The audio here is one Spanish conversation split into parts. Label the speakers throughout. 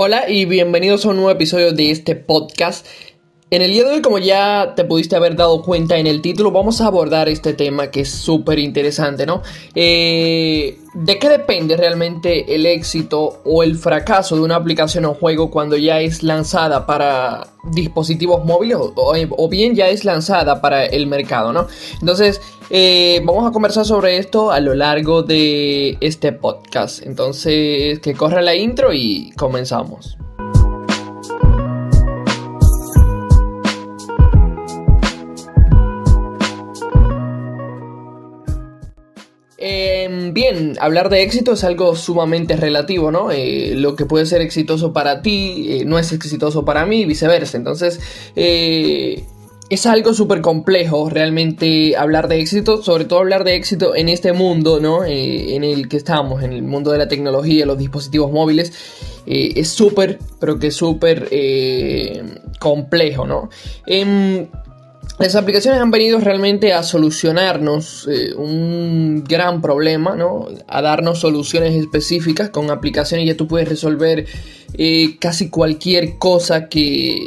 Speaker 1: Hola y bienvenidos a un nuevo episodio de este podcast. En el día de hoy, como ya te pudiste haber dado cuenta en el título, vamos a abordar este tema que es súper interesante, ¿no? Eh, ¿De qué depende realmente el éxito o el fracaso de una aplicación o juego cuando ya es lanzada para dispositivos móviles o, bien ya es lanzada para el mercado, ¿no? Entonces, eh, vamos a conversar sobre esto a lo largo de este podcast. Entonces, que corra la intro y comenzamos. Bien, hablar de éxito es algo sumamente relativo, ¿no? Eh, lo que puede ser exitoso para ti eh, no es exitoso para mí y viceversa. Entonces, eh, es algo súper complejo realmente hablar de éxito, sobre todo hablar de éxito en este mundo, ¿no? en el que estamos, en el mundo de la tecnología, los dispositivos móviles. es súper, pero que súper complejo, ¿no? Las aplicaciones han venido realmente a solucionarnos eh, un gran problema, ¿no? A darnos soluciones específicas con aplicaciones ya tú puedes resolver eh, casi cualquier cosa que,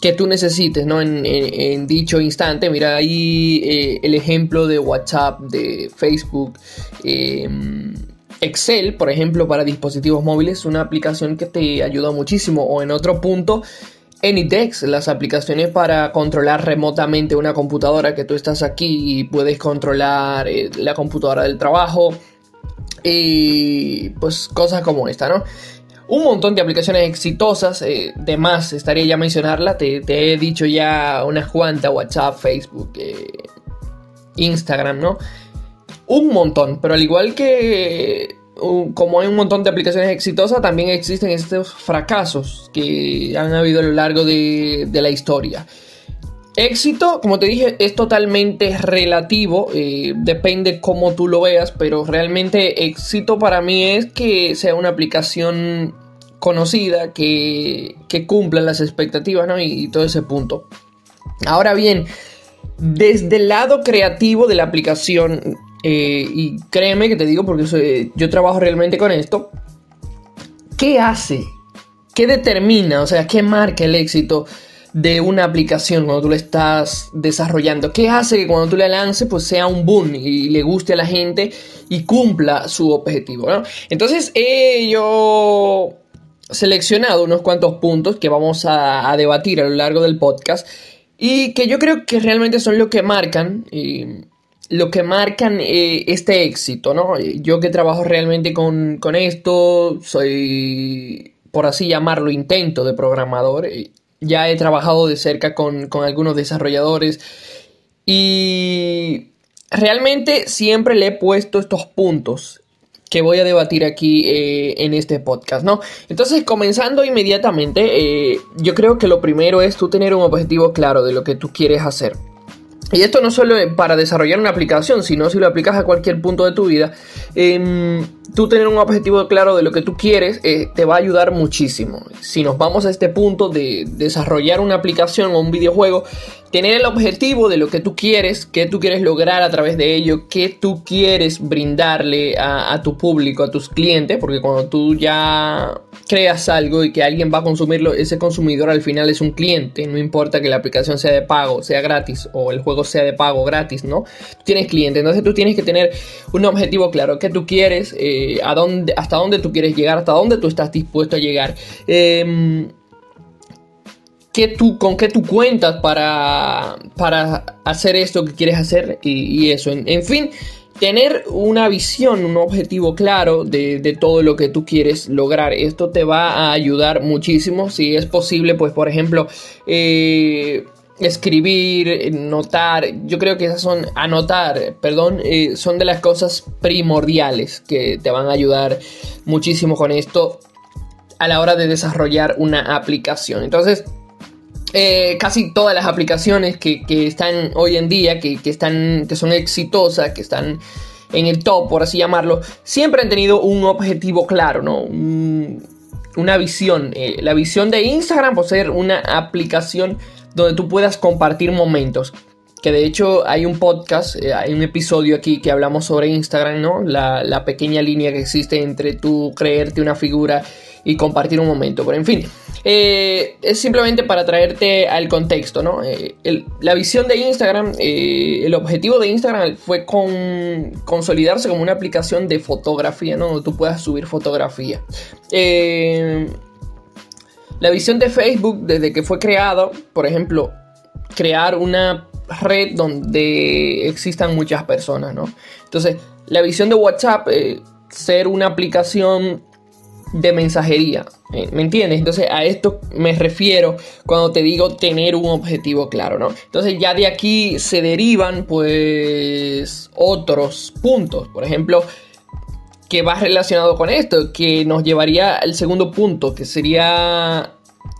Speaker 1: que tú necesites, ¿no? En, dicho instante. Mira ahí eh, el ejemplo de WhatsApp, de Facebook. Excel, por ejemplo, para dispositivos móviles, una aplicación que te ayuda muchísimo. O en otro punto, Anydex, las aplicaciones para controlar remotamente una computadora que tú estás aquí y puedes controlar eh, la computadora del trabajo y pues cosas como esta, ¿no? Un montón de aplicaciones exitosas, eh, de más estaría ya mencionarla, te, he dicho ya unas cuantas, WhatsApp, Facebook, eh, Instagram, ¿no? Un montón, pero al igual que como hay un montón de aplicaciones exitosas, también existen estos fracasos que han habido a lo largo de, la historia. Éxito, como te dije, es totalmente relativo, eh, depende cómo tú lo veas, pero realmente éxito para mí es que sea una aplicación conocida, que, cumpla las expectativas ¿no? y todo ese punto. Ahora bien, desde el lado creativo de la aplicación, eh, y créeme que te digo porque yo trabajo realmente con esto, ¿qué hace? ¿Qué determina? O sea, ¿qué marca el éxito de una aplicación cuando tú la estás desarrollando? ¿Qué hace que cuando tú la lances pues sea un boom y le guste a la gente y cumpla su objetivo? Entonces yo seleccionado unos cuantos puntos que vamos a, debatir a lo largo del podcast y que yo creo que realmente son lo que marcan lo que marcan eh, este éxito, ¿no? Yo que trabajo realmente con, esto, soy, por así llamarlo, intento de programador. Eh, ya he trabajado de cerca con, algunos desarrolladores y realmente siempre le he puesto estos puntos que voy a debatir aquí eh, en este podcast, ¿no? Entonces, comenzando inmediatamente, yo creo que lo primero es tú tener un objetivo claro de lo que tú quieres hacer. Y esto no solo para desarrollar una aplicación, sino si lo aplicas a cualquier punto de tu vida. Eh, tú tener un objetivo claro de lo que tú quieres eh, te va a ayudar muchísimo. Si nos vamos a este punto de desarrollar una aplicación o un videojuego, tener el objetivo de lo que tú quieres, qué tú quieres lograr a través de ello, qué tú quieres brindarle a, tu público, a tus clientes, porque cuando tú ya creas algo y que alguien va a consumirlo, ese consumidor al final es un cliente, no importa que la aplicación sea de pago, sea gratis o el juego sea de pago gratis, ¿no? Tú tienes cliente, entonces tú tienes que tener un objetivo claro, qué tú quieres, eh, a dónde, hasta dónde tú quieres llegar, hasta dónde tú estás dispuesto a llegar. Eh, tú, con qué tú cuentas para, para hacer esto que quieres hacer y, eso. En, fin, tener una visión, un objetivo claro de, todo lo que tú quieres lograr. Esto te va a ayudar muchísimo. Si es posible, pues por ejemplo, eh, escribir, notar. Yo creo que esas son, anotar, perdón, eh, son de las cosas primordiales que te van a ayudar muchísimo con esto a la hora de desarrollar una aplicación. Entonces, eh, casi todas las aplicaciones que, están hoy en día, que, están, que son exitosas, que están en el top, por así llamarlo, siempre han tenido un objetivo claro, ¿no? una visión. Eh, la visión de Instagram, por ser una aplicación donde tú puedas compartir momentos. Que de hecho hay un podcast, eh, hay un episodio aquí que hablamos sobre Instagram, ¿no? La, la, pequeña línea que existe entre tú creerte una figura y compartir un momento. Pero en fin, eh, es simplemente para traerte al contexto, ¿no? Eh, la visión de Instagram, eh, el objetivo de Instagram fue con, consolidarse como una aplicación de fotografía, ¿no? Donde tú puedas subir fotografía. la visión de Facebook, desde que fue creado, por ejemplo, crear una red donde existan muchas personas, ¿no? Entonces, la visión de WhatsApp, ser una aplicación de mensajería. Eh, ¿Me entiendes? Entonces a esto me refiero cuando te digo tener un objetivo claro, ¿no? Entonces ya de aquí se derivan pues otros puntos. Por ejemplo, que va relacionado con esto, que nos llevaría al segundo punto, que sería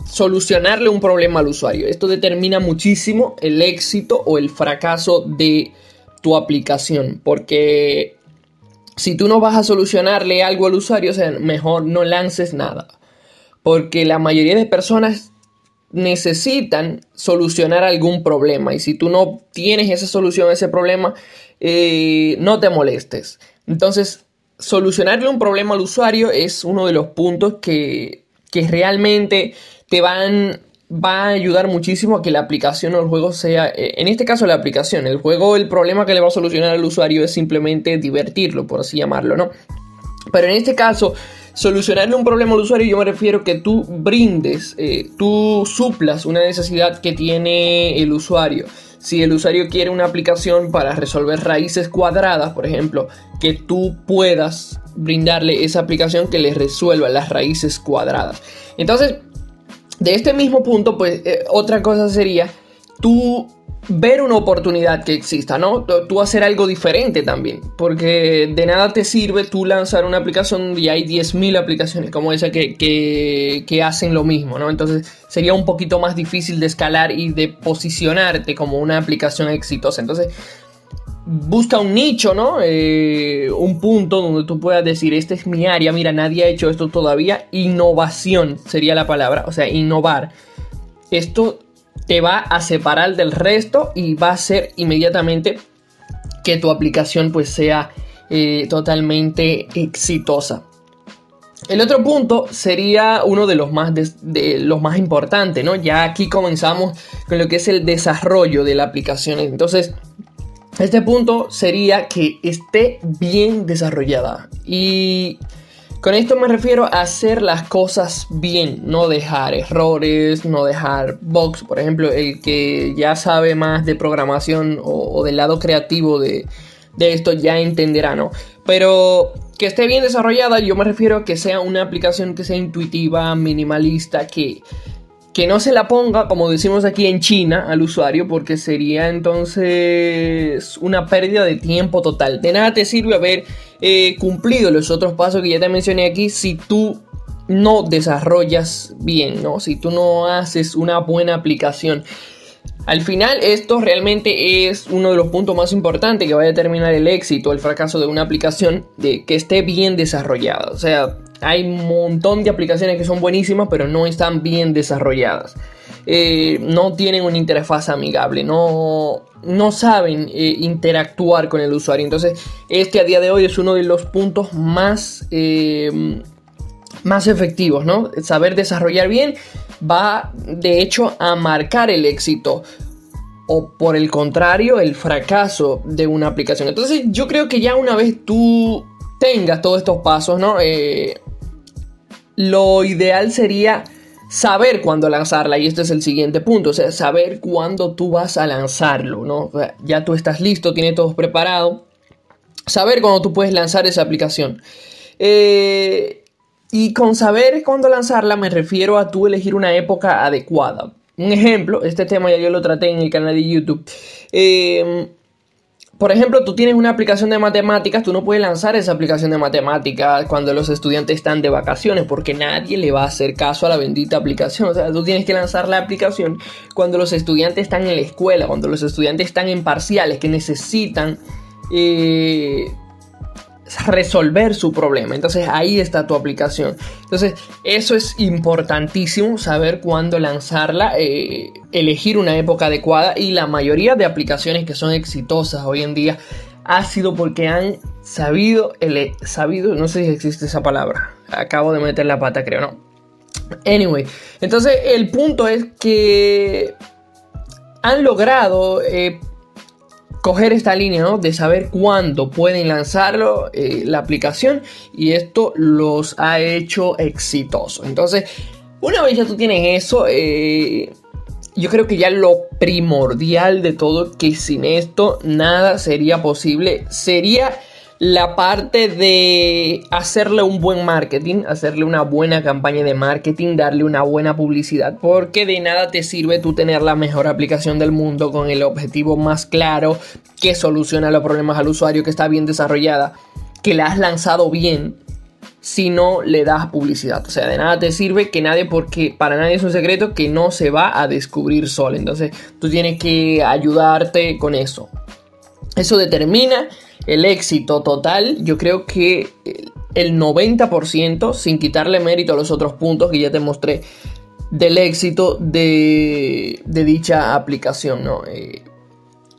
Speaker 1: solucionarle un problema al usuario. Esto determina muchísimo el éxito o el fracaso de tu aplicación, porque si tú no vas a solucionarle algo al usuario, o mejor no lances nada. Porque la mayoría de personas necesitan solucionar algún problema. Y si tú no tienes esa solución a ese problema, eh, no te molestes. Entonces, solucionarle un problema al usuario es uno de los puntos que, que realmente te van va a ayudar muchísimo a que la aplicación o el juego sea, eh, en este caso la aplicación, el juego, el problema que le va a solucionar al usuario es simplemente divertirlo, por así llamarlo, ¿no? Pero en este caso, solucionarle un problema al usuario, yo me refiero que tú brindes, eh, tú suplas una necesidad que tiene el usuario. Si el usuario quiere una aplicación para resolver raíces cuadradas, por ejemplo, que tú puedas brindarle esa aplicación que le resuelva las raíces cuadradas. Entonces, de este mismo punto, pues eh, otra cosa sería tú ver una oportunidad que exista, ¿no? Tú hacer algo diferente también, porque de nada te sirve tú lanzar una aplicación y hay 10.000 aplicaciones como esa que, que, hacen lo mismo, ¿no? Entonces sería un poquito más difícil de escalar y de posicionarte como una aplicación exitosa. Entonces busca un nicho, ¿no? Eh, un punto donde tú puedas decir, esta es mi área, mira, nadie ha hecho esto todavía. Innovación sería la palabra, o sea, innovar. Esto te va a separar del resto y va a ser inmediatamente que tu aplicación pues sea eh, totalmente exitosa. El otro punto sería uno de los más, de los más importantes, ¿no? Ya aquí comenzamos con lo que es el desarrollo de la aplicación. Entonces, este punto sería que esté bien desarrollada. Y con esto me refiero a hacer las cosas bien, no dejar errores, no dejar bugs. Por ejemplo, el que ya sabe más de programación o, del lado creativo de, de esto ya entenderá, ¿no? Pero que esté bien desarrollada, yo me refiero a que sea una aplicación que sea intuitiva, minimalista, que que no se la ponga, como decimos aquí en China, al usuario, porque sería entonces una pérdida de tiempo total. De nada te sirve haber eh, cumplido los otros pasos que ya te mencioné aquí si tú no desarrollas bien, ¿no? Si tú no haces una buena aplicación. Al final esto realmente es uno de los puntos más importantes que va a determinar el éxito o el fracaso de una aplicación de que esté bien desarrollada. O sea, hay un montón de aplicaciones que son buenísimas, pero no están bien desarrolladas. Eh, no tienen una interfaz amigable, no, no saben eh, interactuar con el usuario. Entonces, este a día de hoy es uno de los puntos más, eh, más efectivos, ¿no? Saber desarrollar bien va, de hecho, a marcar el éxito o por el contrario, el fracaso de una aplicación. Entonces, yo creo que ya una vez tú tengas todos estos pasos, ¿no? Lo ideal sería saber cuándo lanzarla y este es el siguiente punto, o sea, saber cuándo tú vas a lanzarlo, ¿no? ya tú estás listo, tienes todo preparado, saber cuándo tú puedes lanzar esa aplicación. Eh, y con saber cuándo lanzarla me refiero a tú elegir una época adecuada. Un ejemplo, este tema ya yo lo traté en el canal de YouTube. Eh, por ejemplo, tú tienes una aplicación de matemáticas, tú no puedes lanzar esa aplicación de matemáticas cuando los estudiantes están de vacaciones, porque nadie le va a hacer caso a la bendita aplicación. O sea, tú tienes que lanzar la aplicación cuando los estudiantes están en la escuela, cuando los estudiantes están en parciales, que necesitan eh, resolver su problema. Entonces ahí está tu aplicación. Entonces eso es importantísimo, saber cuándo lanzarla, eh, elegir una época adecuada y la mayoría de aplicaciones que son exitosas hoy en día ha sido porque han sabido, el, sabido, no sé si existe esa palabra, acabo de meter la pata, creo, ¿no? Anyway, entonces el punto es que han logrado eh, coger esta línea, ¿no? De saber cuándo pueden lanzarlo, eh, la aplicación, y esto los ha hecho exitosos. Entonces, una vez ya tú tienes eso, eh, yo creo que ya lo primordial de todo, que sin esto nada sería posible, sería la parte de hacerle un buen marketing, hacerle una buena campaña de marketing, darle una buena publicidad, porque de nada te sirve tú tener la mejor aplicación del mundo con el objetivo más claro que soluciona los problemas al usuario, que está bien desarrollada, que la has lanzado bien, si no le das publicidad. O sea, de nada te sirve que nadie, porque para nadie es un secreto que no se va a descubrir solo. Entonces, tú tienes que ayudarte con eso. Eso determina el éxito total, yo creo que el 90%, sin quitarle mérito a los otros puntos que ya te mostré, del éxito de, dicha aplicación, ¿no? Eh,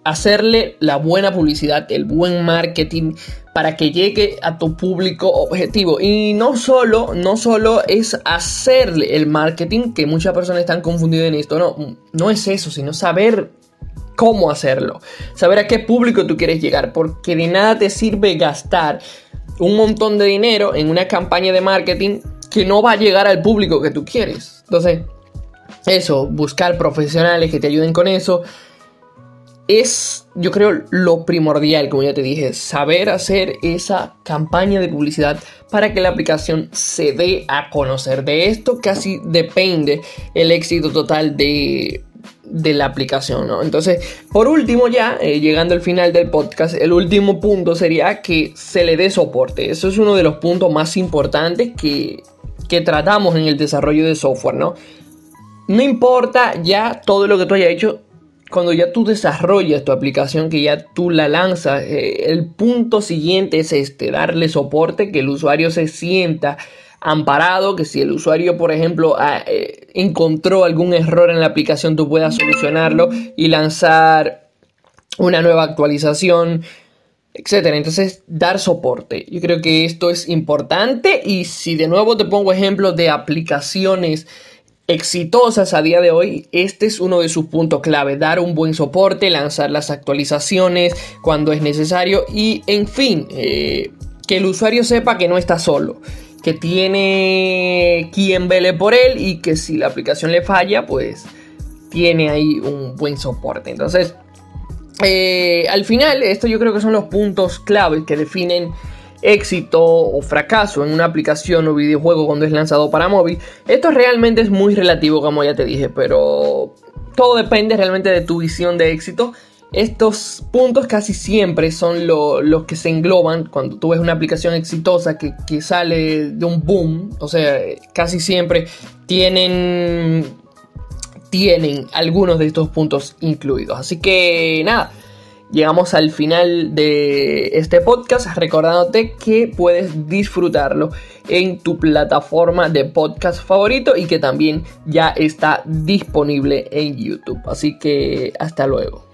Speaker 1: hacerle la buena publicidad, el buen marketing para que llegue a tu público objetivo. Y no solo, no solo es hacerle el marketing, que muchas personas están confundidas en esto, no, no es eso, sino saber cómo hacerlo, saber a qué público tú quieres llegar, porque de nada te sirve gastar un montón de dinero en una campaña de marketing que no va a llegar al público que tú quieres. Entonces, eso, buscar profesionales que te ayuden con eso, es, yo creo, lo primordial, como ya te dije, saber hacer esa campaña de publicidad para que la aplicación se dé a conocer. De esto casi depende el éxito total de de la aplicación, ¿no? Entonces, por último ya, eh, llegando al final del podcast, el último punto sería que se le dé soporte. Eso es uno de los puntos más importantes que, que tratamos en el desarrollo de software, ¿no? No importa ya todo lo que tú hayas hecho, cuando ya tú desarrollas tu aplicación, que ya tú la lanzas, eh, el punto siguiente es este, darle soporte, que el usuario se sienta amparado, que si el usuario, por ejemplo, eh, encontró algún error en la aplicación, tú puedas solucionarlo y lanzar una nueva actualización, etcétera. Entonces, dar soporte. Yo creo que esto es importante y si de nuevo te pongo ejemplos de aplicaciones exitosas a día de hoy, este es uno de sus puntos clave, dar un buen soporte, lanzar las actualizaciones cuando es necesario y, en fin, eh, que el usuario sepa que no está solo que tiene quien vele por él y que si la aplicación le falla, pues tiene ahí un buen soporte. Entonces, eh, al final, esto yo creo que son los puntos claves que definen éxito o fracaso en una aplicación o videojuego cuando es lanzado para móvil. Esto realmente es muy relativo, como ya te dije, pero todo depende realmente de tu visión de éxito estos puntos casi siempre son los que se engloban cuando tú ves una aplicación exitosa que, sale de un boom. O sea, casi siempre tienen, tienen algunos de estos puntos incluidos. Así que nada, llegamos al final de este podcast recordándote que puedes disfrutarlo en tu plataforma de podcast favorito y que también ya está disponible en YouTube. Así que hasta luego.